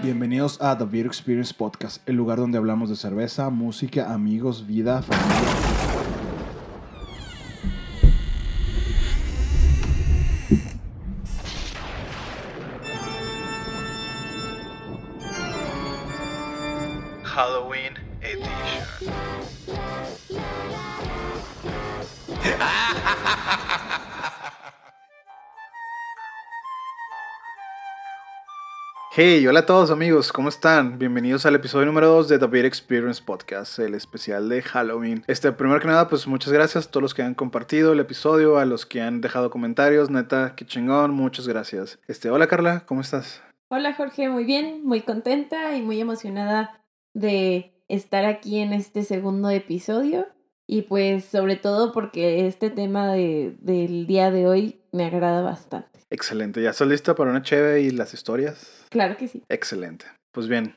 Bienvenidos a The Beer Experience Podcast, el lugar donde hablamos de cerveza, música, amigos, vida, familia. Hey, hola a todos amigos, ¿cómo están? Bienvenidos al episodio número 2 de The Beer Experience Podcast, el especial de Halloween. Este, primero que nada, pues muchas gracias a todos los que han compartido el episodio, a los que han dejado comentarios, neta, qué chingón, muchas gracias. Este, hola Carla, ¿cómo estás? Hola Jorge, muy bien, muy contenta y muy emocionada de estar aquí en este segundo episodio. Y pues sobre todo porque este tema de, del día de hoy me agrada bastante. Excelente, ¿ya estás lista para una cheve y las historias? Claro que sí. Excelente. Pues bien,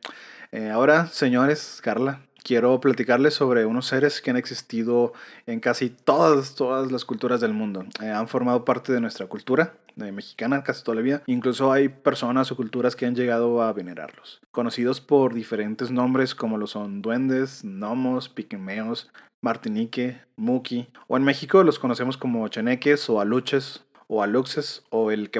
eh, ahora, señores, Carla, quiero platicarles sobre unos seres que han existido en casi todas, todas las culturas del mundo. Eh, han formado parte de nuestra cultura de mexicana casi toda la vida. Incluso hay personas o culturas que han llegado a venerarlos. Conocidos por diferentes nombres como lo son duendes, gnomos, piquimeos, martinique, muki. O en México los conocemos como cheneques o aluches o aluxes o el.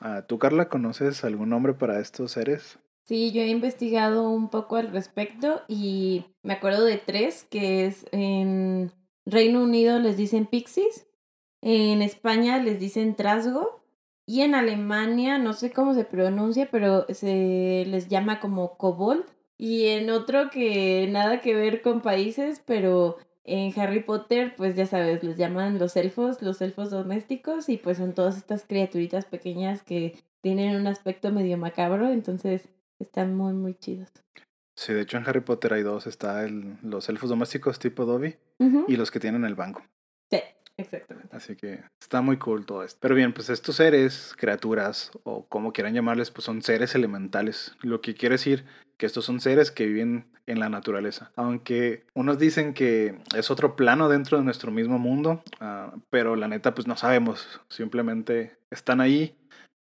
Ah, ¿Tú, Carla, conoces algún nombre para estos seres? Sí, yo he investigado un poco al respecto y me acuerdo de tres, que es en Reino Unido les dicen pixies, en España les dicen trasgo y en Alemania, no sé cómo se pronuncia, pero se les llama como kobold. Y en otro que nada que ver con países, pero en Harry Potter, pues ya sabes, les llaman los elfos, los elfos domésticos, y pues son todas estas criaturitas pequeñas que tienen un aspecto medio macabro, entonces están muy, muy chidos. Sí, de hecho en Harry Potter hay dos, está el, los elfos domésticos tipo Dobby y los que tienen el banco. Exactamente. Así que está muy cool todo esto. Pero bien, pues estos seres, criaturas o como quieran llamarles, pues son seres elementales. Lo que quiere decir que estos son seres que viven en la naturaleza. Aunque unos dicen que es otro plano dentro de nuestro mismo mundo, ah, pero la neta pues no sabemos. Simplemente están ahí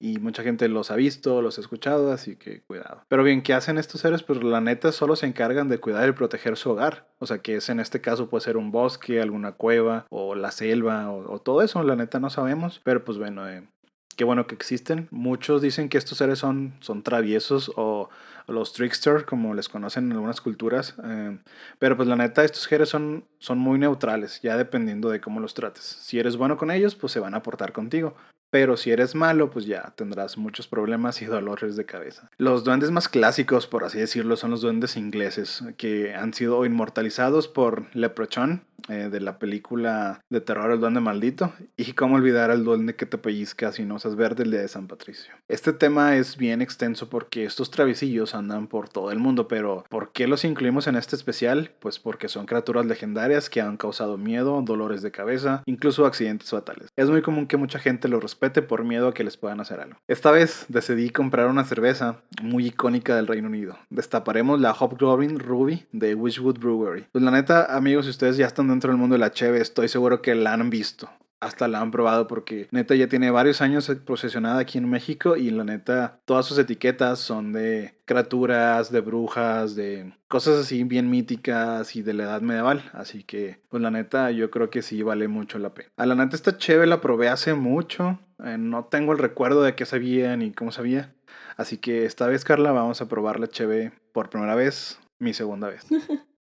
y mucha gente los ha visto, los ha escuchado, así que cuidado. Pero bien, ¿qué hacen estos seres? Pues la neta solo se encargan de cuidar y proteger su hogar. O sea, que es en este caso puede ser un bosque, alguna cueva o la selva o, todo eso. La neta no sabemos. Pero pues bueno, eh, qué bueno que existen. Muchos dicen que estos seres son, son traviesos o los trickster, como les conocen en algunas culturas. eh, pero pues la neta, estos seres son, son muy neutrales, ya dependiendo de cómo los trates. Si eres bueno con ellos, pues se van a portar contigo. Pero si eres malo, pues ya tendrás muchos problemas y dolores de cabeza. Los duendes más clásicos, por así decirlo, son los duendes ingleses, que han sido inmortalizados por Leprechaun, eh, de la película de terror El Duende Maldito. Y cómo olvidar al duende que te pellizca si no usas verde el día de San Patricio. Este tema es bien extenso porque estos travesillos andan por todo el mundo, pero ¿por qué los incluimos en este especial? Pues porque son criaturas legendarias que han causado miedo, dolores de cabeza, incluso accidentes fatales. Es muy común que mucha gente los respete por miedo a que les puedan hacer algo. Esta vez decidí comprar una cerveza muy icónica del Reino Unido. Destaparemos la Hobgoblin Ruby de Wishwood Brewery. Pues la neta, amigos, si ustedes ya están dentro del mundo de la cheve, estoy seguro que la han visto hasta la han probado porque neta ya tiene varios años posesionada aquí en México y la neta todas sus etiquetas son de criaturas, de brujas, de cosas así bien míticas y de la edad medieval, así que pues la neta yo creo que sí vale mucho la pena. A la neta esta cheve la probé hace mucho, eh, no tengo el recuerdo de qué sabía ni cómo sabía, así que esta vez Carla vamos a probar la cheve por primera vez, mi segunda vez.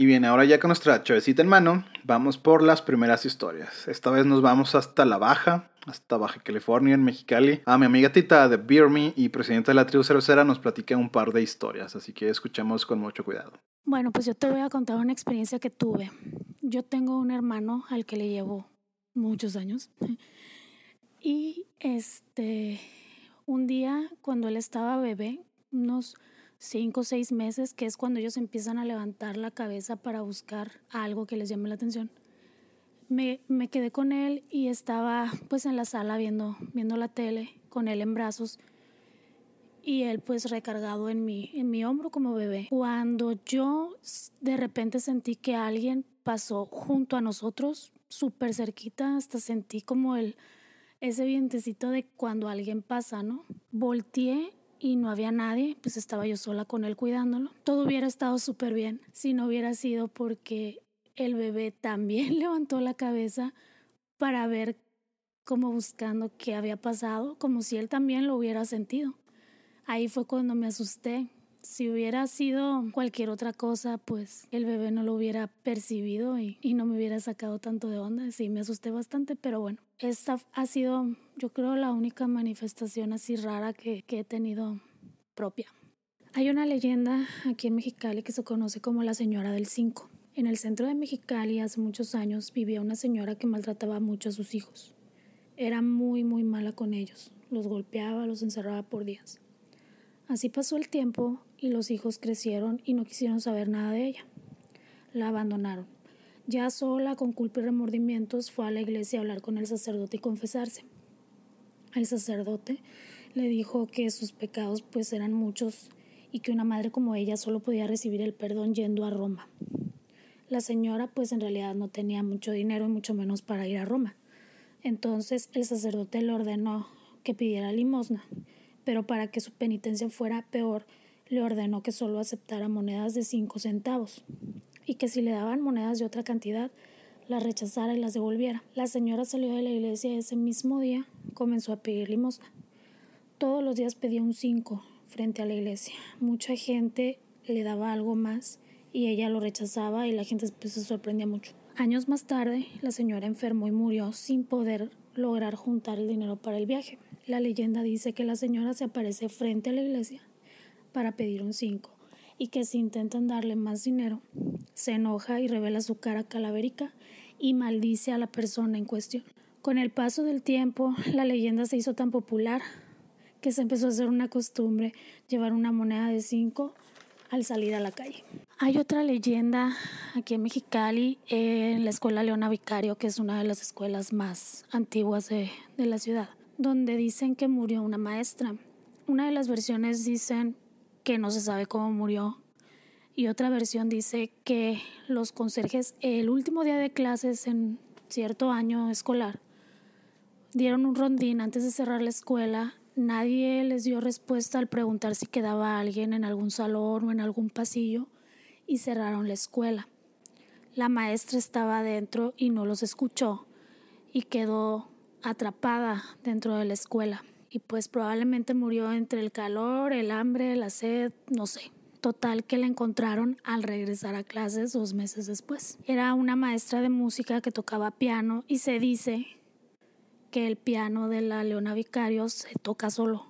Y bien, ahora ya con nuestra chavecita en mano, vamos por las primeras historias. Esta vez nos vamos hasta la Baja, hasta Baja California, en Mexicali. A mi amiga Tita de Beer Me y presidenta de la tribu cervecera nos platica un par de historias, así que escuchemos con mucho cuidado. Bueno, pues yo te voy a contar una experiencia que tuve. Yo tengo un hermano al que le llevo muchos años. Y este, un día cuando él estaba bebé, unos cinco o seis meses, que es cuando ellos empiezan a levantar la cabeza para buscar algo que les llame la atención, me, me quedé con él y estaba pues en la sala viendo, viendo la tele con él en brazos y él pues recargado en mi, en mi hombro como bebé. Cuando yo de repente sentí que alguien pasó junto a nosotros, súper cerquita, hasta sentí como el, ese vientecito de cuando alguien pasa, ¿no? Volteé y no había nadie, pues estaba yo sola con él cuidándolo. Todo hubiera estado súper bien si no hubiera sido porque el bebé también levantó la cabeza para ver como buscando qué había pasado, como si él también lo hubiera sentido. Ahí fue cuando me asusté. Si hubiera sido cualquier otra cosa, pues el bebé no lo hubiera percibido y, no me hubiera sacado tanto de onda. Sí, me asusté bastante, pero bueno, esta ha sido, yo creo, la única manifestación así rara que, que he tenido propia. Hay una leyenda aquí en Mexicali que se conoce como la Señora del Cinco. En el centro de Mexicali hace muchos años vivía una señora que maltrataba mucho a sus hijos. Era muy, muy mala con ellos. Los golpeaba, los encerraba por días. Así pasó el tiempo y los hijos crecieron y no quisieron saber nada de ella. La abandonaron. Ya sola, con culpa y remordimientos, fue a la iglesia a hablar con el sacerdote y confesarse. El sacerdote le dijo que sus pecados pues eran muchos y que una madre como ella solo podía recibir el perdón yendo a Roma. La señora pues en realidad no tenía mucho dinero y mucho menos para ir a Roma. Entonces el sacerdote le ordenó que pidiera limosna, pero para que su penitencia fuera peor, le ordenó que solo aceptara monedas de cinco centavos y que si le daban monedas de otra cantidad, las rechazara y las devolviera. La señora salió de la iglesia ese mismo día, comenzó a pedir limosna. Todos los días pedía un cinco frente a la iglesia. Mucha gente le daba algo más y ella lo rechazaba y la gente pues, se sorprendía mucho. Años más tarde, la señora enfermó y murió sin poder lograr juntar el dinero para el viaje. La leyenda dice que la señora se aparece frente a la iglesia para pedir un cinco y que si intentan darle más dinero, se enoja y revela su cara calavérica y maldice a la persona en cuestión. Con el paso del tiempo, la leyenda se hizo tan popular que se empezó a hacer una costumbre llevar una moneda de cinco al salir a la calle. Hay otra leyenda aquí en Mexicali, en la escuela Leona Vicario, que es una de las escuelas más antiguas de, de la ciudad, donde dicen que murió una maestra. Una de las versiones dicen que no se sabe cómo murió y otra versión dice que los conserjes el último día de clases en cierto año escolar dieron un rondín antes de cerrar la escuela Nadie les dio respuesta al preguntar si quedaba alguien en algún salón o en algún pasillo y cerraron la escuela. La maestra estaba adentro y no los escuchó y quedó atrapada dentro de la escuela. Y pues probablemente murió entre el calor, el hambre, la sed, no sé. Total que la encontraron al regresar a clases dos meses después. Era una maestra de música que tocaba piano y se dice que el piano de la Leona Vicario se toca solo.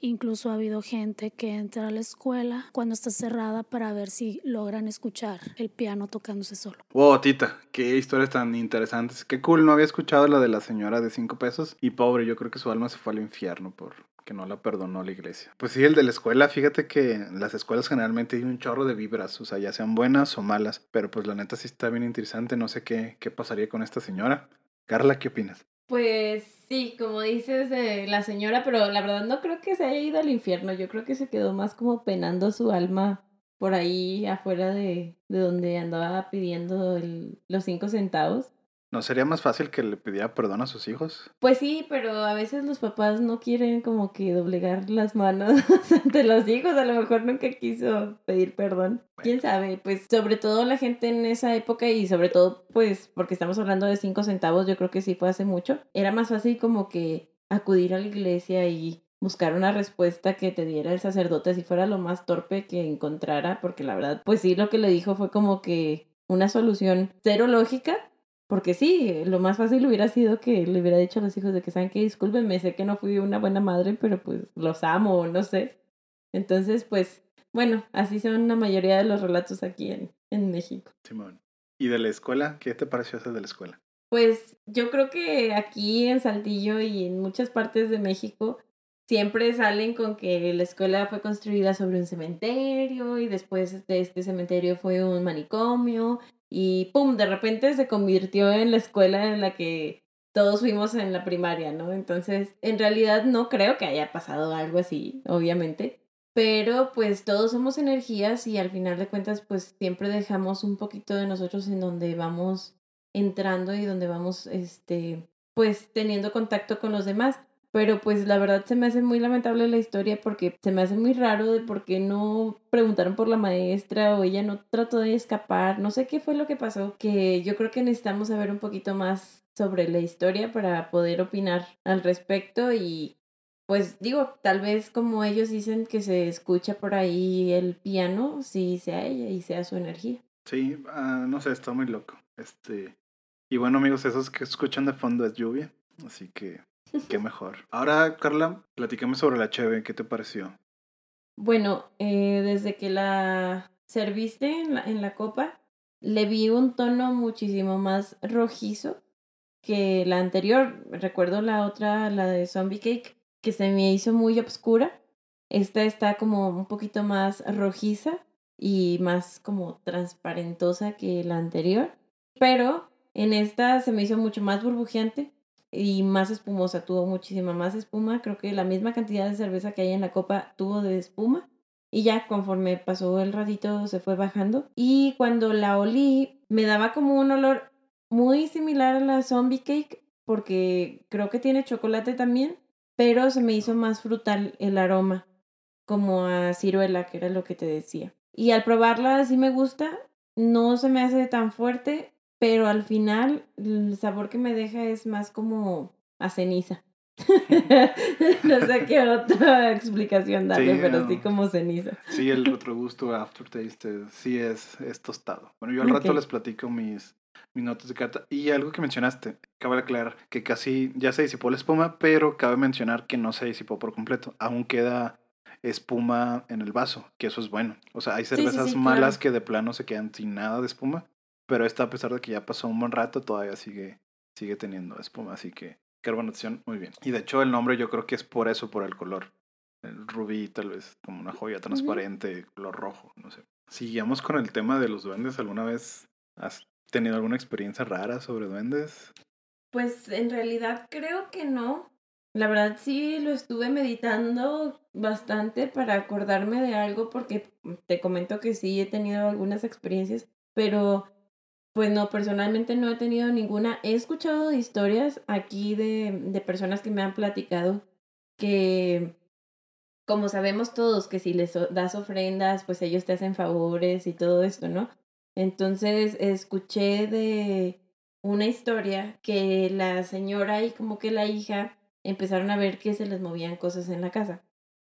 Incluso ha habido gente que entra a la escuela cuando está cerrada para ver si logran escuchar el piano tocándose solo. Wow, Tita, qué historias tan interesantes. Qué cool, no había escuchado la de la señora de cinco pesos. Y pobre, yo creo que su alma se fue al infierno por que no la perdonó la iglesia. Pues sí, el de la escuela, fíjate que las escuelas generalmente hay un chorro de vibras, o sea, ya sean buenas o malas. Pero pues la neta sí está bien interesante, no sé qué, qué pasaría con esta señora. Carla, ¿qué opinas? Pues sí, como dices la señora, pero la verdad no creo que se haya ido al infierno. Yo creo que se quedó más como penando su alma por ahí afuera de, de donde andaba pidiendo los cinco centavos. ¿No sería más fácil que le pidiera perdón a sus hijos? Pues sí, pero a veces los papás no quieren como que doblegar las manos ante los hijos. A lo mejor nunca quiso pedir perdón. ¿Quién sabe? Pues sobre todo la gente en esa época y sobre todo pues porque estamos hablando de cinco centavos, yo creo que sí fue hace mucho. Era más fácil como que acudir a la iglesia y buscar una respuesta que te diera el sacerdote si fuera lo más torpe que encontrara, porque la verdad, pues sí, lo que le dijo fue como que una solución cero lógica, porque sí, lo más fácil hubiera sido que le hubiera dicho a los hijos de que saben que discúlpenme, sé que no fui una buena madre, pero pues los amo, no sé. Entonces, pues, bueno, así son la mayoría de los relatos aquí en, en México. Simón. ¿Y de la escuela? ¿Qué te pareció hacer de la escuela? Pues yo creo que aquí en Saltillo y en muchas partes de México siempre salen con que la escuela fue construida sobre un cementerio y después de este cementerio fue un manicomio y pum, de repente se convirtió en la escuela en la que todos fuimos en la primaria, ¿no? Entonces, en realidad no creo que haya pasado algo así, obviamente, pero pues todos somos energías y al final de cuentas pues siempre dejamos un poquito de nosotros en donde vamos entrando y donde vamos este pues teniendo contacto con los demás. Pero pues la verdad se me hace muy lamentable la historia porque se me hace muy raro de por qué no preguntaron por la maestra o ella no trató de escapar. No sé qué fue lo que pasó, que yo creo que necesitamos saber un poquito más sobre la historia para poder opinar al respecto y pues digo, tal vez como ellos dicen que se escucha por ahí el piano, sí sea ella y sea su energía. Sí, ah, no sé, está muy loco. Este, y bueno amigos, esos que escuchan de fondo es lluvia, así que Qué mejor. Ahora, Carla, platícame sobre la cheve. ¿Qué te pareció? Bueno, eh, desde que la serviste en la, en la copa, le vi un tono muchísimo más rojizo que la anterior. Recuerdo la otra, la de Zombie Cake, que se me hizo muy oscura. Esta está como un poquito más rojiza y más como transparentosa que la anterior. Pero en esta se me hizo mucho más burbujeante y más espumosa, tuvo muchísima más espuma, creo que la misma cantidad de cerveza que hay en la copa tuvo de espuma. Y ya conforme pasó el ratito se fue bajando. Y cuando la olí me daba como un olor muy similar a la zombie cake porque creo que tiene chocolate también, pero se me hizo más frutal el aroma, como a ciruela, que era lo que te decía. Y al probarla sí me gusta, no se me hace tan fuerte, pero al final el sabor que me deja es más como a ceniza. no sé qué otra explicación darle, pero sí como ceniza. Sí, el retrogusto aftertaste sí es, es tostado. Bueno, yo al rato les platico mis, mis notas de carta. Y algo que mencionaste, cabe aclarar que casi ya se disipó la espuma, pero cabe mencionar que no se disipó por completo. Aún queda espuma en el vaso, que eso es bueno. O sea, hay cervezas malas que de plano se quedan sin nada de espuma pero esta, a pesar de que ya pasó un buen rato, todavía sigue, sigue teniendo espuma. Así que carbonatación, muy bien. Y de hecho, el nombre yo creo que es por eso, por el color. El rubí, tal vez, como una joya transparente, color rojo, no sé. Sigamos con el tema de los duendes. ¿Alguna vez has tenido alguna experiencia rara sobre duendes? Pues en realidad creo que no. La verdad sí lo estuve meditando bastante para acordarme de algo porque te comento que sí he tenido algunas experiencias, pero pues no, personalmente no he tenido ninguna. He escuchado historias aquí de, de personas que me han platicado que, como sabemos todos, que si les das ofrendas, pues ellos te hacen favores y todo esto, ¿no? Entonces escuché de una historia que la señora y como que la hija empezaron a ver que se les movían cosas en la casa.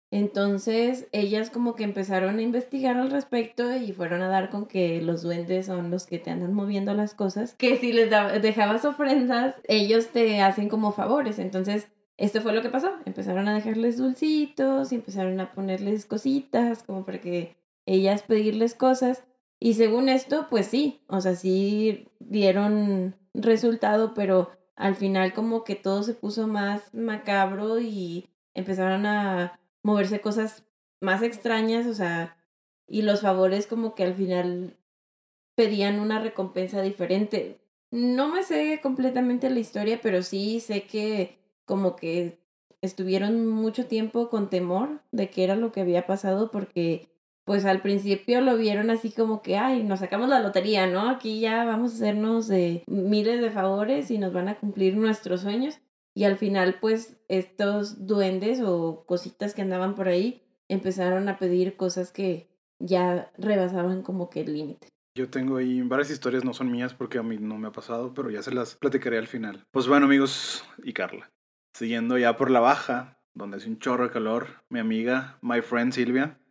Entonces ellas como que empezaron a investigar al respecto y fueron a dar con que los duendes son los que te andan moviendo las cosas, que si les dejabas ofrendas, ellos te hacen como favores. Entonces esto fue lo que pasó. Empezaron a dejarles dulcitos y empezaron a ponerles cositas como para que ellas pedirles cosas. Y según esto, pues sí, o sea, sí dieron resultado, pero al final como que todo se puso más macabro y empezaron a moverse cosas más extrañas, o sea, y los favores como que al final pedían una recompensa diferente. No me sé completamente la historia, pero sí sé que como que estuvieron mucho tiempo con temor de qué era lo que había pasado porque pues al principio lo vieron así como que, ay, nos sacamos la lotería, ¿no? Aquí ya vamos a hacernos de miles de favores y nos van a cumplir nuestros sueños. Y al final, pues, estos duendes o cositas que andaban por ahí empezaron a pedir cosas que ya rebasaban como que el límite. Yo tengo ahí varias historias, no son mías porque a mí no me ha pasado, pero ya se las platicaré al final. Pues bueno, amigos y Carla, siguiendo ya por la baja, donde hace un chorro de calor, mi amiga, my friend Silvia,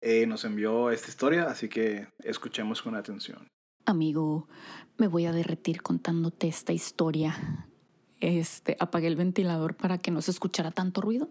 eh, nos envió esta historia, así que escuchemos con atención. Amigo, me voy a derretir contándote esta historia este, apagué el ventilador para que no se escuchara tanto ruido.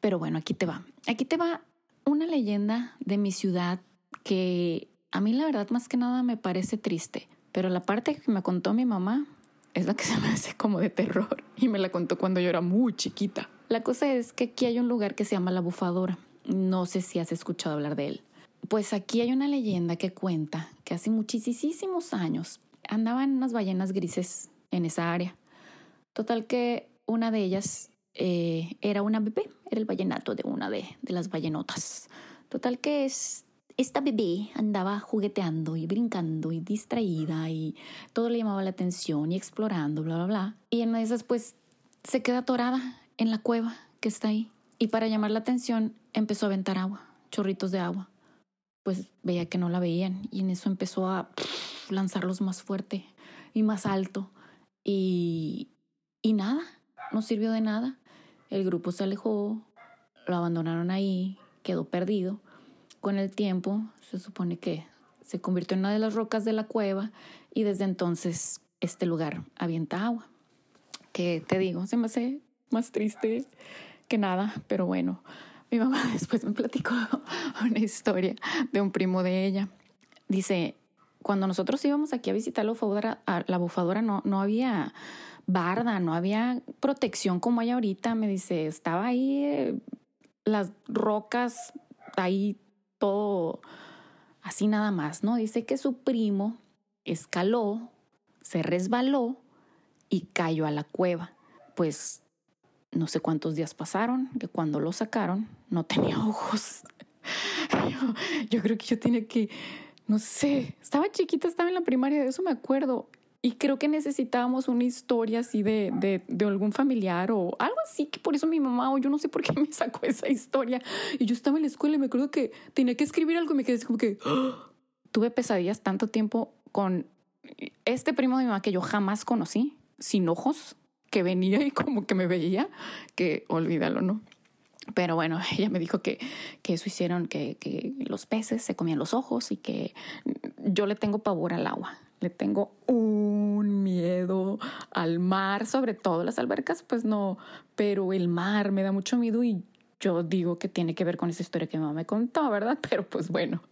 Pero bueno, aquí te va. Aquí te va una leyenda de mi ciudad que a mí la verdad más que nada me parece triste. Pero la parte que me contó mi mamá es la que se me hace como de terror y me la contó cuando yo era muy chiquita. La cosa es que aquí hay un lugar que se llama La Bufadora. No sé si has escuchado hablar de él. Pues aquí hay una leyenda que cuenta que hace muchísimos años andaban unas ballenas grises en esa área. Total que una de ellas eh, era una bebé, era el vallenato de una de, las ballenotas. Total que es, esta bebé andaba jugueteando y brincando y distraída y todo le llamaba la atención y explorando, bla, bla, bla. Y en una de esas pues se queda atorada en la cueva que está ahí. Y para llamar la atención empezó a aventar agua, chorritos de agua. Pues veía que no la veían y en eso empezó a lanzarlos más fuerte y más alto. Y, y nada, no sirvió de nada. El grupo se alejó, lo abandonaron ahí, quedó perdido. Con el tiempo se supone que se convirtió en una de las rocas de la cueva y desde entonces este lugar avienta agua. Que te digo, se me hace más triste que nada, pero bueno, mi mamá después me platicó una historia de un primo de ella. Dice, cuando nosotros íbamos aquí a visitar la bufadora, la bufadora no, no había barda, no había protección como hay ahorita. Me dice, estaba ahí eh, las rocas, ahí todo así nada más, ¿no? Dice que su primo escaló, se resbaló y cayó a la cueva. Pues no sé cuántos días pasaron, que cuando lo sacaron no tenía ojos. Yo, yo creo que yo tenía que no sé, estaba chiquita, estaba en la primaria, de eso me acuerdo. Y creo que necesitábamos una historia así de, de, de, algún familiar o algo así, que por eso mi mamá o yo no sé por qué me sacó esa historia. Y yo estaba en la escuela y me acuerdo que tenía que escribir algo y me quedé así como que ¡Ah! tuve pesadillas tanto tiempo con este primo de mi mamá que yo jamás conocí, sin ojos, que venía y como que me veía, que olvídalo, ¿no? Pero bueno, ella me dijo que, que eso hicieron, que, que, los peces se comían los ojos y que yo le tengo pavor al agua. Le tengo un miedo al mar, sobre todo las albercas, pues no, pero el mar me da mucho miedo y yo digo que tiene que ver con esa historia que mi mamá me contó, ¿verdad? Pero pues bueno.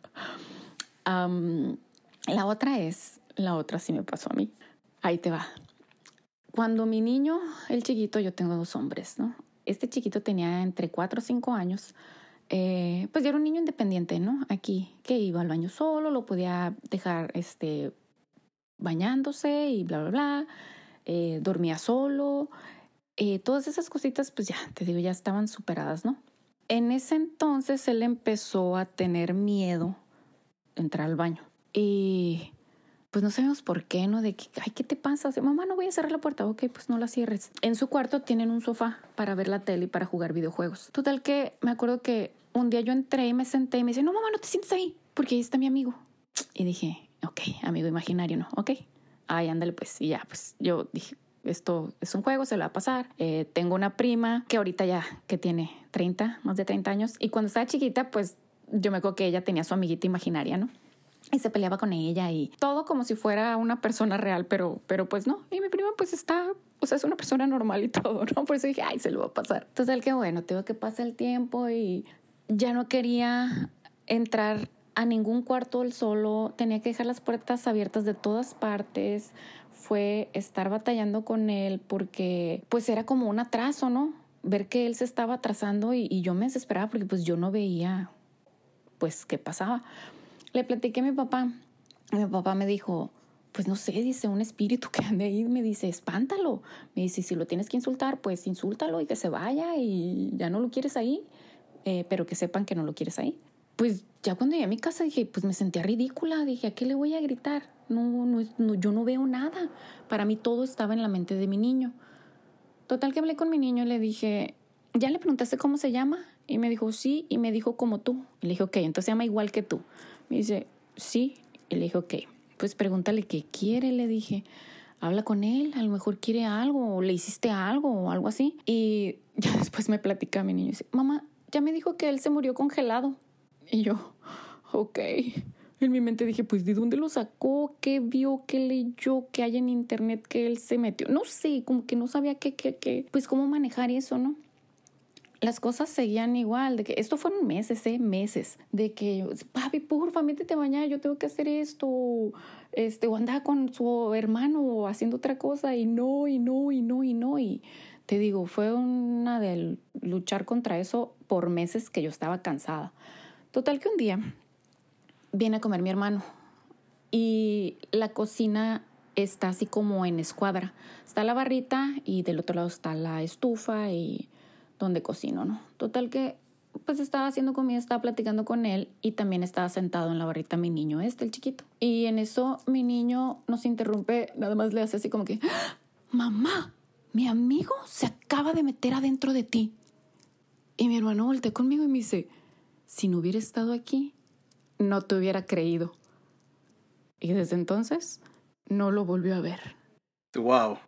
La otra es, la otra sí me pasó a mí. Ahí te va. Cuando mi niño, el chiquito, yo tengo dos hombres, ¿no? este chiquito tenía entre 4 o 5 años, eh, pues ya era un niño independiente, ¿no? Aquí, que iba al baño solo, lo podía dejar este, bañándose y bla, bla, bla, eh, dormía solo, eh, todas esas cositas, pues ya, te digo, ya estaban superadas, ¿no? En ese entonces él empezó a tener miedo de entrar al baño. Y pues no sabemos por qué, ¿no? De que, ay, ¿qué te pasa? Mamá, no voy a cerrar la puerta. Ok, pues no la cierres. En su cuarto tienen un sofá para ver la tele y para jugar videojuegos. Total que me acuerdo que un día yo entré y me senté y me dice, no, mamá, no te sientes ahí, porque ahí está mi amigo. Y dije, ok, amigo imaginario, ¿no? Ok, ay, ándale pues. Y ya, pues yo dije, esto es un juego, se lo va a pasar. Eh, tengo una prima que ahorita ya, que tiene 30, más de 30 años. Y cuando estaba chiquita, pues yo me acuerdo que ella tenía su amiguita imaginaria, ¿no? y se peleaba con ella y todo como si fuera una persona real, pero, pero pues no. Y mi prima pues está, o sea, es una persona normal y todo, ¿no? Por eso dije, ay, se lo va a pasar. Entonces, que bueno, tengo que pasar el tiempo y ya no quería entrar a ningún cuarto él solo, tenía que dejar las puertas abiertas de todas partes, fue estar batallando con él porque pues era como un atraso, ¿no? Ver que él se estaba atrasando y, yo me desesperaba porque pues yo no veía pues qué pasaba. Le platiqué a mi papá. Mi papá me dijo, pues no sé, dice un espíritu que ande ahí, me dice, espántalo. Me dice, si lo tienes que insultar, pues insúltalo y que se vaya y ya no lo quieres ahí, eh, pero que sepan que no lo quieres ahí. Pues ya cuando llegué a mi casa dije, pues me sentía ridícula, dije, ¿a qué le voy a gritar? No, no, no, yo no veo nada. Para mí todo estaba en la mente de mi niño. Total que hablé con mi niño y le dije, ¿ya le preguntaste cómo se llama? Y me dijo, sí, y me dijo como tú. Y le dije, ok, entonces se llama igual que tú. Me dice, sí. Y le dije, ok, pues pregúntale qué quiere, le dije. Habla con él, a lo mejor quiere algo, o le hiciste algo, o algo así. Y ya después me platica mi niño y dice, mamá, ya me dijo que él se murió congelado. Y yo, ok. En mi mente dije, pues, ¿de dónde lo sacó? ¿Qué vio? ¿Qué leyó? ¿Qué hay en internet que él se metió? No sé, como que no sabía qué, qué, qué, pues cómo manejar eso, ¿no? las cosas seguían igual, de que esto fueron meses, ¿eh? meses, de que, papi, porfa, métete a bañar, yo tengo que hacer esto, este, o andaba con su hermano haciendo otra cosa y no, y no, y no, y no, y te digo, fue una de luchar contra eso por meses que yo estaba cansada. Total que un día viene a comer mi hermano y la cocina está así como en escuadra. Está la barrita y del otro lado está la estufa y donde cocino, ¿no? Total que pues estaba haciendo comida, estaba platicando con él y también estaba sentado en la barrita mi niño este, el chiquito. Y en eso mi niño nos interrumpe, nada más le hace así como que, mamá, mi amigo se acaba de meter adentro de ti. Y mi hermano volteó conmigo y me dice, si no hubiera estado aquí, no te hubiera creído. Y desde entonces no lo volvió a ver. Wow.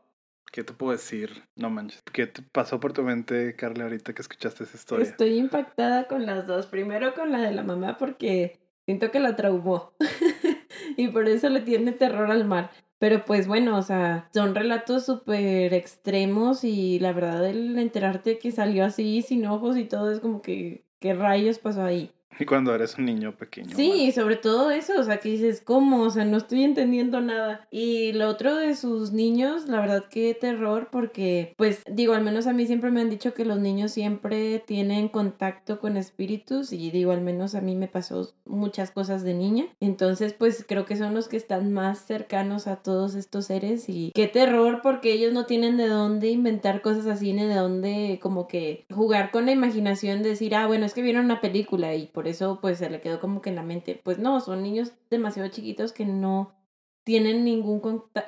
¿Qué te puedo decir? No manches. ¿Qué te pasó por tu mente, Carla, ahorita que escuchaste esa historia? Estoy impactada con las dos. Primero con la de la mamá porque siento que la traumó. y por eso le tiene terror al mar. Pero pues bueno, o sea, son relatos súper extremos y la verdad el enterarte que salió así sin ojos y todo es como que, ¿qué rayos pasó ahí? Y cuando eres un niño pequeño. Sí, sobre todo eso, o sea, que dices, ¿cómo? O sea, no estoy entendiendo nada. Y lo otro de sus niños, la verdad que terror, porque, pues, digo, al menos a mí siempre me han dicho que los niños siempre tienen contacto con espíritus y digo, al menos a mí me pasó muchas cosas de niña. Entonces, pues, creo que son los que están más cercanos a todos estos seres y qué terror porque ellos no tienen de dónde inventar cosas así, ni de dónde como que jugar con la imaginación, de decir, ah, bueno, es que vieron una película y por por eso pues se le quedó como que en la mente. Pues no, son niños demasiado chiquitos que no tienen ningún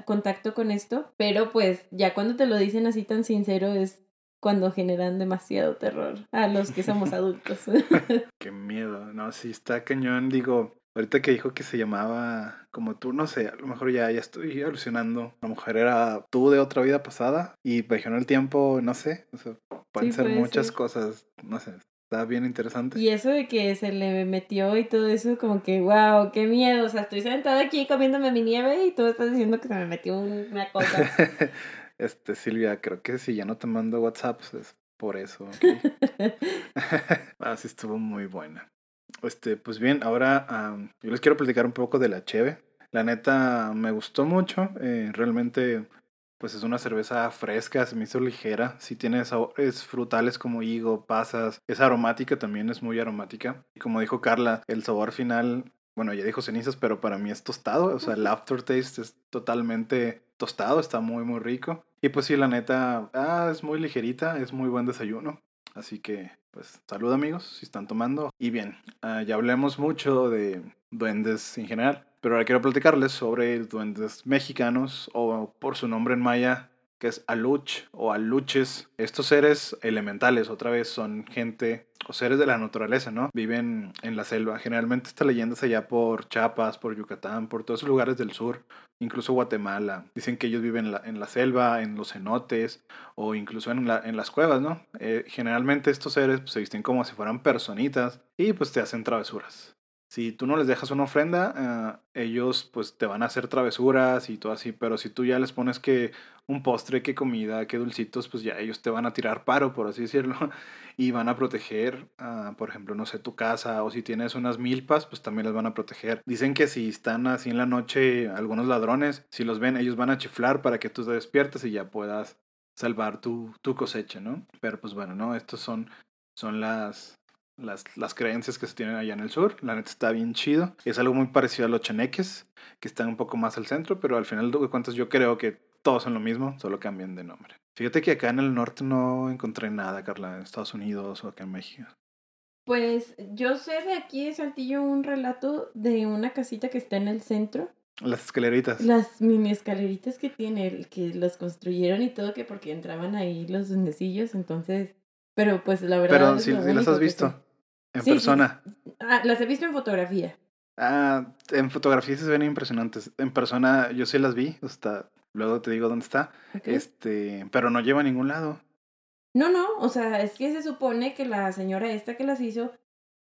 contacto con esto, pero pues ya cuando te lo dicen así tan sincero es cuando generan demasiado terror a los que somos adultos. Qué miedo, no, sí está cañón, digo, ahorita que dijo que se llamaba como tú, no sé, a lo mejor ya, ya estoy alucinando, a lo mejor era tú de otra vida pasada y viajó en el tiempo, no sé, o sea, pueden ser muchas cosas, no sé, Está bien interesante. Y eso de que se le metió y todo eso, como que, wow, qué miedo. O sea, estoy sentada aquí comiéndome mi nieve y tú estás diciendo que se me metió una cosa. este, Silvia, creo que si ya no te mando WhatsApp es por eso. ¿okay? ah, estuvo muy buena. Este, pues bien, ahora yo les quiero platicar un poco de la Cheve. La neta me gustó mucho. Eh, realmente pues es una cerveza fresca, se me hizo ligera, sí tiene sabores frutales como higo, pasas, es aromática también, es muy aromática. Y como dijo Carla, el sabor final, bueno, ya dijo cenizas, pero para mí es tostado, o sea, el aftertaste es totalmente tostado, está muy, muy rico. Y pues sí, la neta, ah, es muy ligerita, es muy buen desayuno. Así que, pues, salud amigos, si están tomando. Y bien, ah, ya hablemos mucho de duendes en general. Pero ahora quiero platicarles sobre duendes mexicanos o por su nombre en maya que es Aluch o Aluches. Estos seres elementales, otra vez, son gente o seres de la naturaleza, ¿no? Viven en la selva. Generalmente esta leyenda es allá por Chiapas, por Yucatán, por todos esos lugares del sur, incluso Guatemala. Dicen que ellos viven en la, selva, en los cenotes o incluso en, la, las cuevas, ¿no? Eh, generalmente estos seres pues, se visten como si fueran personitas y pues te hacen travesuras si tú no les dejas una ofrenda, eh, ellos pues te van a hacer travesuras y todo así, pero si tú ya les pones que un postre, que comida, que dulcitos, pues ya ellos te van a tirar paro, por así decirlo, y van a proteger, ah, por ejemplo, no sé, tu casa, o si tienes unas milpas, pues también las van a proteger. Dicen que si están así en la noche algunos ladrones, si los ven, ellos van a chiflar para que tú te despiertes y ya puedas salvar tu, tu cosecha, ¿no? Pero pues bueno, ¿no? Estos son, son las, las, las, creencias que se tienen allá en el sur. La neta está bien chido. Es algo muy parecido a los chaneques, que están un poco más al centro, pero al final de cuentas yo creo que todos son lo mismo, solo cambian de nombre. Fíjate que acá en el norte no encontré nada, Carla, en Estados Unidos o acá en México. Pues yo sé de aquí de Saltillo un relato de una casita que está en el centro. Las escaleritas. Las mini escaleritas que tiene, que los construyeron y todo, que porque entraban ahí los duendecillos, entonces... Pero pues la verdad... Pero si, si las has visto. En persona. Ah, las he visto en fotografía. Ah, en fotografía se ven impresionantes. En persona yo sí las vi, hasta luego te digo dónde está. Este, pero no lleva a ningún lado. No, no, o sea, es que se supone que la señora esta que las hizo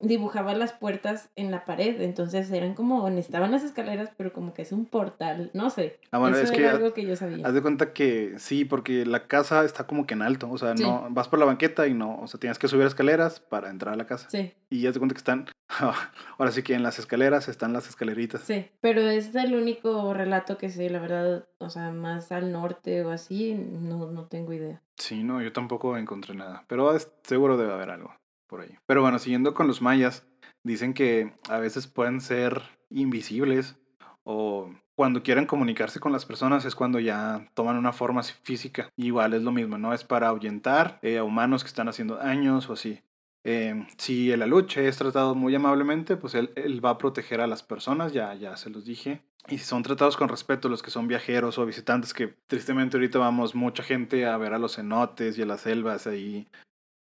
dibujaba las puertas en la pared, entonces eran como, estaban las escaleras, pero como que es un portal, no sé. Ah, bueno, es que, algo que yo sabía. Haz de cuenta que sí, porque la casa está como que en alto, o sea, no, vas por la banqueta y no, o sea, tienes que subir escaleras para entrar a la casa. Sí. Y haz de cuenta que están, ahora sí que en las escaleras están las escaleritas. Sí, pero es el único relato que sé, la verdad, o sea, más al norte o así, no, no tengo idea. Sí, no, yo tampoco encontré nada, pero seguro debe haber algo por ahí. Pero bueno, siguiendo con los mayas, dicen que a veces pueden ser invisibles o cuando quieren comunicarse con las personas es cuando ya toman una forma física. Igual es lo mismo, ¿no? Es para ahuyentar eh, a humanos que están haciendo daños o así. Eh, si el aluche es tratado muy amablemente, pues él, él, va a proteger a las personas, ya, ya se los dije. Y si son tratados con respeto los que son viajeros o visitantes, que tristemente ahorita vamos mucha gente a ver a los cenotes y a las selvas ahí.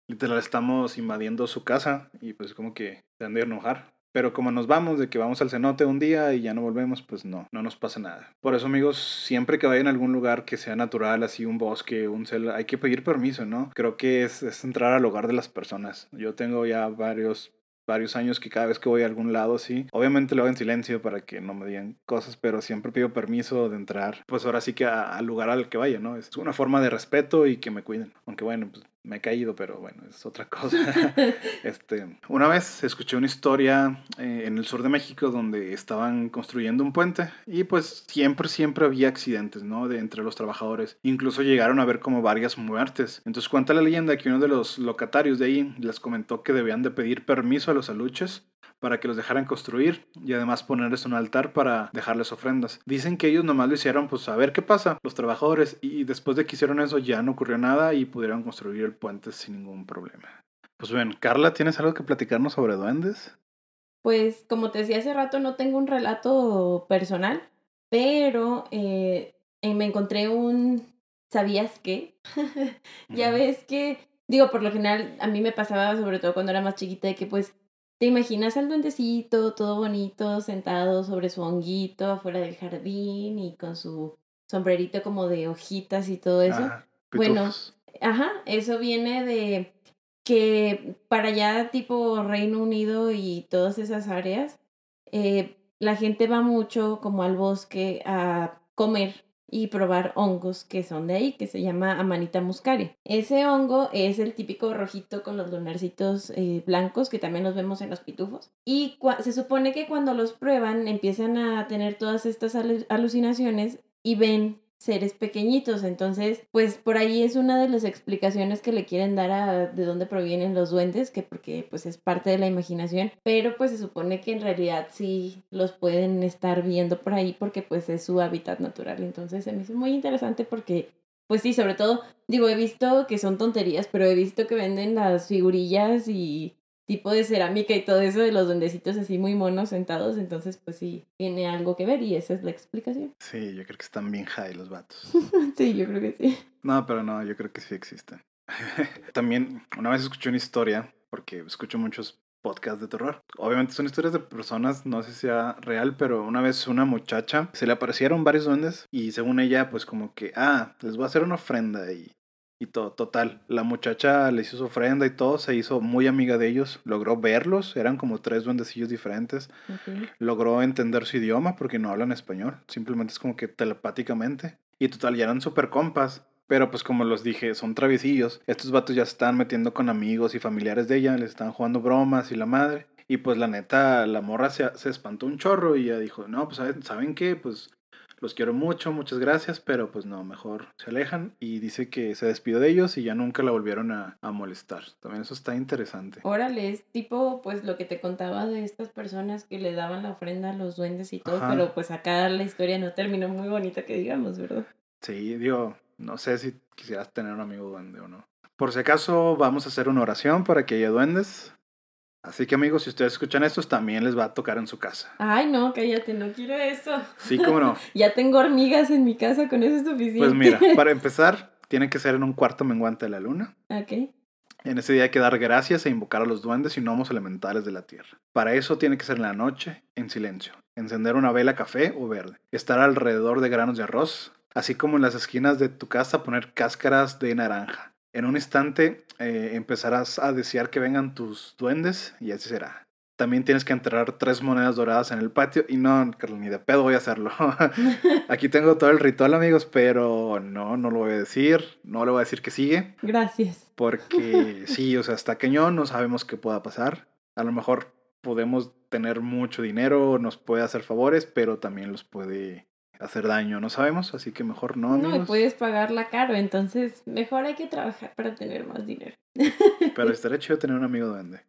Literal estamos invadiendo su casa y pues como que se han de enojar. Pero como nos vamos de que vamos al cenote un día y ya no volvemos, pues no, no nos pasa nada. Por eso, amigos, siempre que vayan a algún lugar que sea natural, así un bosque, un celda, hay que pedir permiso, ¿no? Creo que es, es entrar al hogar de las personas. Yo tengo ya varios varios años que cada vez que voy a algún lado, sí. Obviamente lo hago en silencio para que no me digan cosas, pero siempre pido permiso de entrar. Pues ahora sí que al lugar al que vaya, ¿no? Es una forma de respeto y que me cuiden. Aunque bueno, pues me he caído, pero bueno, es otra cosa. este, una vez escuché una historia eh, en el sur de México donde estaban construyendo un puente y pues siempre, siempre había accidentes, ¿no? De entre los trabajadores. Incluso llegaron a ver como varias muertes. Entonces cuenta la leyenda que uno de los locatarios de ahí les comentó que debían de pedir permiso a los aluches para que los dejaran construir y además ponerles un altar para dejarles ofrendas. Dicen que ellos nomás lo hicieron pues a ver qué pasa, los trabajadores, y después de que hicieron eso ya no ocurrió nada y pudieron construir el puente sin ningún problema. Pues bien, Carla, ¿tienes algo que platicarnos sobre duendes? Pues como te decía hace rato, no tengo un relato personal, pero eh, me encontré un ¿sabías qué? ya ves que, digo, por lo general a mí me pasaba, sobre todo cuando era más chiquita, de que pues ¿Te imaginas al duendecito todo bonito sentado sobre su honguito afuera del jardín y con su sombrerito como de hojitas y todo eso? bueno, ajá, eso viene de que para allá tipo Reino Unido y todas esas áreas, eh, la gente va mucho como al bosque a comer y probar hongos que son de ahí, que se llama Amanita muscaria. Ese hongo es el típico rojito con los lunarcitos eh, blancos que también los vemos en los pitufos. Y se supone que cuando los prueban empiezan a tener todas estas alucinaciones y ven seres pequeñitos. Entonces, pues por ahí es una de las explicaciones que le quieren dar a de dónde provienen los duendes, que porque pues es parte de la imaginación, pero pues se supone que en realidad sí los pueden estar viendo por ahí porque pues es su hábitat natural. Entonces se me hizo muy interesante porque pues sí, sobre todo, digo, he visto que son tonterías, pero he visto que venden las figurillas y tipo de cerámica y todo eso de los duendecitos así muy monos sentados, entonces pues sí, tiene algo que ver y esa es la explicación. Sí, yo creo que están bien high los vatos. sí, yo creo que sí. No, pero no, yo creo que sí existen. También una vez escuché una historia, porque escucho muchos podcasts de terror. Obviamente son historias de personas, no sé si sea real, pero una vez una muchacha se le aparecieron varios duendes y según ella, pues como que, ah, les voy a hacer una ofrenda y y todo, total. La muchacha le hizo su ofrenda y todo, se hizo muy amiga de ellos, logró verlos, eran como tres duendecillos diferentes. Logró entender su idioma porque no hablan español, simplemente es como que telepáticamente. Y total, ya eran super compas. Pero pues como los dije, son traviesillos. Estos vatos ya se están metiendo con amigos y familiares de ella, les están jugando bromas y la madre. Y pues la neta, la morra se, se espantó un chorro y ya dijo, no, pues ¿saben qué? Pues los quiero mucho, muchas gracias, pero pues no, mejor se alejan y dice que se despidió de ellos y ya nunca la volvieron a, molestar. También eso está interesante. Órale, es tipo pues lo que te contaba de estas personas que le daban la ofrenda a los duendes y todo, pero pues acá la historia no terminó muy bonita que digamos, ¿verdad? Sí, digo, no sé si quisieras tener un amigo duende o no. Por si acaso vamos a hacer una oración para que haya duendes. Así que amigos, si ustedes escuchan esto, también les va a tocar en su casa. Ay, no, cállate, no quiero eso. Sí, cómo no. ya tengo hormigas en mi casa, con eso es suficiente. Pues mira, para empezar, tiene que ser en un cuarto menguante de la luna. Ok. En ese día hay que dar gracias e invocar a los duendes y gnomos elementales de la tierra. Para eso tiene que ser en la noche, en silencio. Encender una vela café o verde. Estar alrededor de granos de arroz, así como en las esquinas de tu casa poner cáscaras de naranja. En un instante eh, empezarás a desear que vengan tus duendes y así será. También tienes que enterrar tres monedas doradas en el patio y no, ni de pedo voy a hacerlo. Aquí tengo todo el ritual, amigos, pero no, no lo voy a decir. No le voy a decir que sigue. Gracias. Porque sí, o sea, hasta que yo no sabemos qué pueda pasar. A lo mejor podemos tener mucho dinero, nos puede hacer favores, pero también los puede hacer daño, no sabemos, así que mejor no. No, y puedes pagarla caro, entonces mejor hay que trabajar para tener más dinero. Pero estaría chido tener un amigo duende.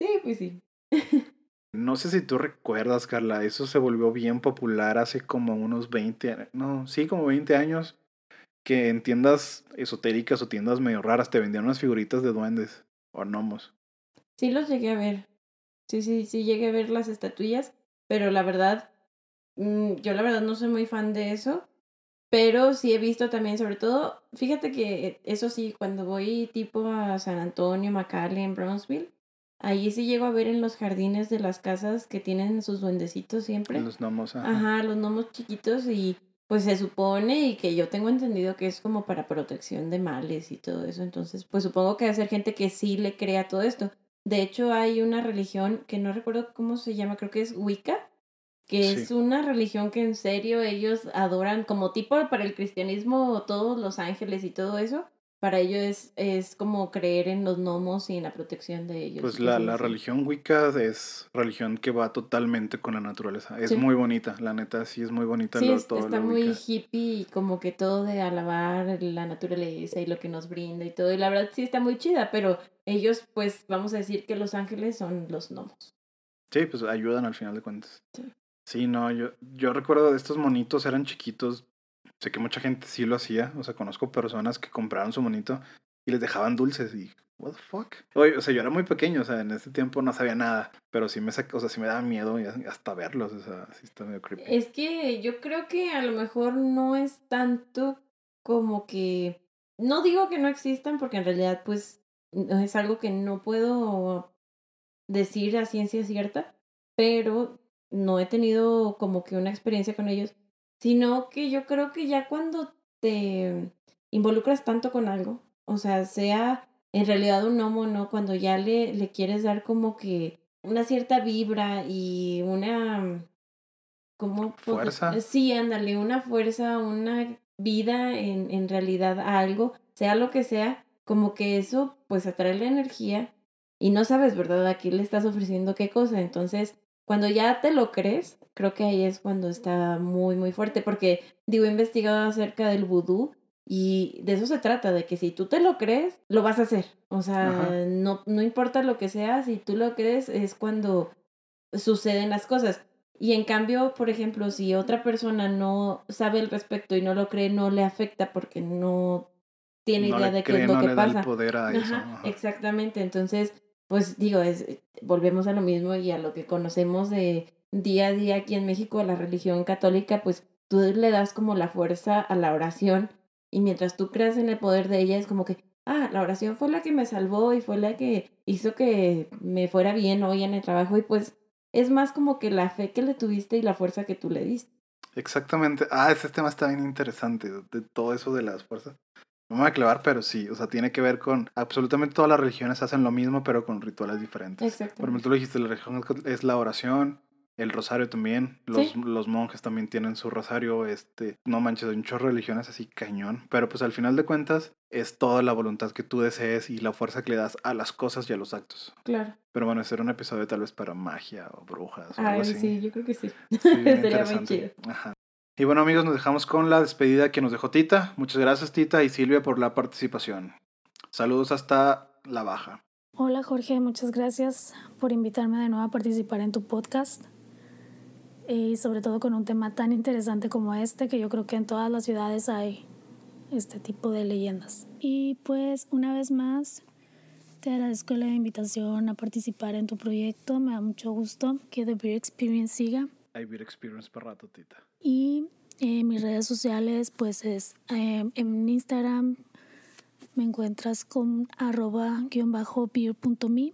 Sí, pues sí. No sé si tú recuerdas, Carla, eso se volvió bien popular hace como unos 20, no, sí, como 20 años, que en tiendas esotéricas o tiendas medio raras te vendían unas figuritas de duendes o gnomos. Sí los llegué a ver. Sí, sí, sí llegué a ver las estatuillas, pero la verdad, yo la verdad no soy muy fan de eso. Pero sí he visto también, sobre todo, fíjate que eso sí, cuando voy tipo a San Antonio, McAllen, Brownsville, ahí sí llego a ver en los jardines de las casas que tienen sus duendecitos siempre. Los gnomos, ajá. Ajá, los gnomos chiquitos y pues se supone y que yo tengo entendido que es como para protección de males y todo eso. Entonces, pues supongo que va a ser gente que sí le crea todo esto. De hecho, hay una religión que no recuerdo cómo se llama, creo que es Wicca, que Sí. es una religión que en serio ellos adoran como tipo para el cristianismo todos los ángeles y todo eso. Para ellos es, es como creer en los gnomos y en la protección de ellos. Pues la, la religión Wicca es religión que va totalmente con la naturaleza. Es Sí. muy bonita, la neta, sí es muy bonita Sí, lo- es- todo está lo muy Wicca. hippie y como que todo de alabar la naturaleza y lo que nos brinda y todo. Y la verdad sí está muy chida, pero ellos pues vamos a decir que los ángeles son los gnomos. Sí, pues ayudan al final de cuentas. Sí. Sí, no, yo, yo recuerdo de estos monitos, eran chiquitos. Sé que mucha gente sí lo hacía. O sea, conozco personas que compraron su monito y les dejaban dulces y. What the fuck? Oye, o sea, yo era muy pequeño, o sea, en ese tiempo no sabía nada, pero sí me o sea, sí me daba miedo hasta verlos, o sea, sí está medio creepy. Es que yo creo que a lo mejor no es tanto como que... No digo que no existan porque en realidad pues es algo que no puedo decir a ciencia cierta, pero no he tenido como que una experiencia con ellos, sino que yo creo que ya cuando te involucras tanto con algo, o sea, sea en realidad un gnomo o no, cuando ya le, le quieres dar como que una cierta vibra y una... ¿Cómo? puedo- Fuerza. Sí, ándale, una fuerza, una vida en, en realidad a algo, sea lo que sea, como que eso pues atrae la energía y no sabes, ¿verdad? A quién le estás ofreciendo qué cosa. Entonces, cuando ya te lo crees, creo que ahí es cuando está muy, muy fuerte, porque digo, he investigado acerca del vudú y de eso se trata, de que si tú te lo crees, lo vas a hacer. O sea, Ajá. no, no importa lo que sea, si tú lo crees es cuando suceden las cosas. Y en cambio, por ejemplo, si otra persona no sabe al respecto y no lo cree, no le afecta porque no tiene no idea de qué cree, es lo no que le da pasa. el poder a eso. Ajá, ajá. exactamente. Entonces, pues digo, es, volvemos a lo mismo y a lo que conocemos de día a día aquí en México, la religión católica, pues tú le das como la fuerza a la oración y mientras tú creas en el poder de ella es como que, ah, la oración fue la que me salvó y fue la que hizo que me fuera bien hoy en el trabajo y pues es más como que la fe que le tuviste y la fuerza que tú le diste. Exactamente. Ah, ese tema está bien interesante, de todo eso de las fuerzas. No me voy a clavar, pero sí, o sea, tiene que ver con absolutamente todas las religiones hacen lo mismo, pero con rituales diferentes. Por ejemplo, tú lo dijiste, la religión es la oración, el rosario también, los, Sí. los monjes también tienen su rosario, este, no manches, hay un chorro de religiones así cañón, pero pues al final de cuentas es toda la voluntad que tú desees y la fuerza que le das a las cosas y a los actos. Claro. Pero bueno, ese era un episodio tal vez para magia o brujas o algo Ay, así. sí, yo creo que sí. Sí, Sería muy chido. Ajá. Y bueno amigos, nos dejamos con la despedida que nos dejó Tita. Muchas gracias Tita y Silvia por la participación. Saludos hasta la baja. Hola Jorge, muchas gracias por invitarme de nuevo a participar en tu podcast y sobre todo con un tema tan interesante como este que yo creo que en todas las ciudades hay este tipo de leyendas. Y pues una vez más te agradezco la invitación a participar en tu proyecto, me da mucho gusto que The Beer Experience siga Hay Beer Experience para rato Tita. Y eh, mis redes sociales pues es eh, en Instagram me encuentras con arroba guion bajo beer.me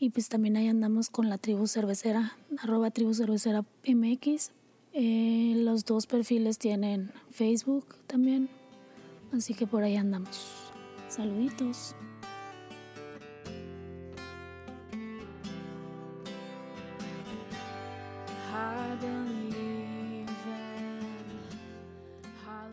y pues también ahí andamos con la tribu cervecera, arroba tribu cervecera MX. Eh, los dos perfiles tienen Facebook también, así que por ahí andamos. Saluditos.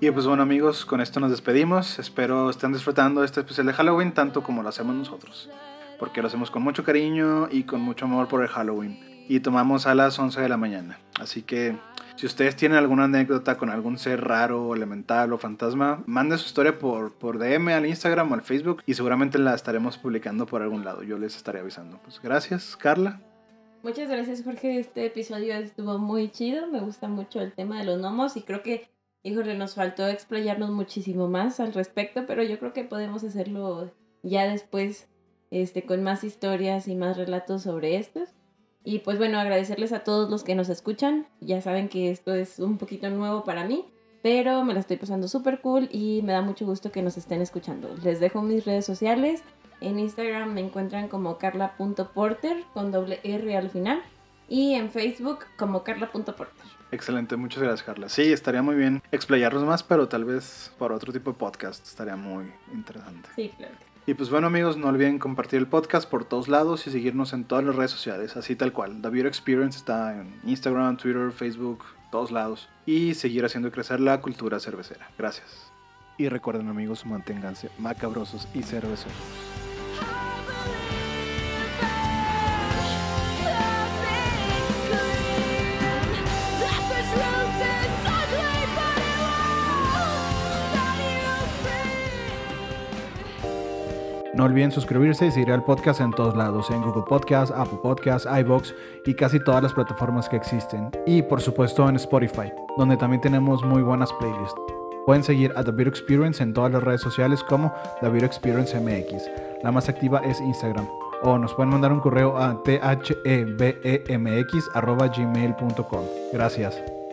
Y pues bueno amigos, con esto nos despedimos. Espero estén disfrutando este especial de Halloween tanto como lo hacemos nosotros. Porque lo hacemos con mucho cariño y con mucho amor por el Halloween. Y tomamos a las 11 de la mañana. Así que si ustedes tienen alguna anécdota con algún ser raro, elemental o fantasma, manden su historia por, por DM al Instagram o al Facebook y seguramente la estaremos publicando por algún lado. Yo les estaré avisando. Pues gracias, Carla. Muchas gracias, Jorge. Este episodio estuvo muy chido. Me gusta mucho el tema de los gnomos y creo que, híjole, nos faltó explayarnos muchísimo más al respecto, pero yo creo que podemos hacerlo ya después este, con más historias y más relatos sobre estos. Y pues bueno, agradecerles a todos los que nos escuchan. Ya saben que esto es un poquito nuevo para mí, pero me la estoy pasando súper cool y me da mucho gusto que nos estén escuchando. Les dejo mis redes sociales. En Instagram me encuentran como carla.porter con doble R al final y en Facebook como carla.porter. Excelente, muchas gracias Carla. Sí, estaría muy bien explayarnos más, pero tal vez para otro tipo de podcast estaría muy interesante. Sí, claro. Y pues bueno amigos, no olviden compartir el podcast por todos lados y seguirnos en todas las redes sociales, así tal cual. The Beauty Experience está en Instagram, Twitter, Facebook, todos lados. Y seguir haciendo crecer la cultura cervecera. Gracias. Y recuerden amigos, manténganse macabrosos y cerveceros. No olviden suscribirse y seguir al podcast en todos lados, en Google Podcast, Apple Podcast, iBox y casi todas las plataformas que existen. Y por supuesto en Spotify, donde también tenemos muy buenas playlists. Pueden seguir a The Beer Experience en todas las redes sociales como The Beer Experience MX. La más activa es Instagram. O nos pueden mandar un correo a thebemx.gmail.com. Gracias.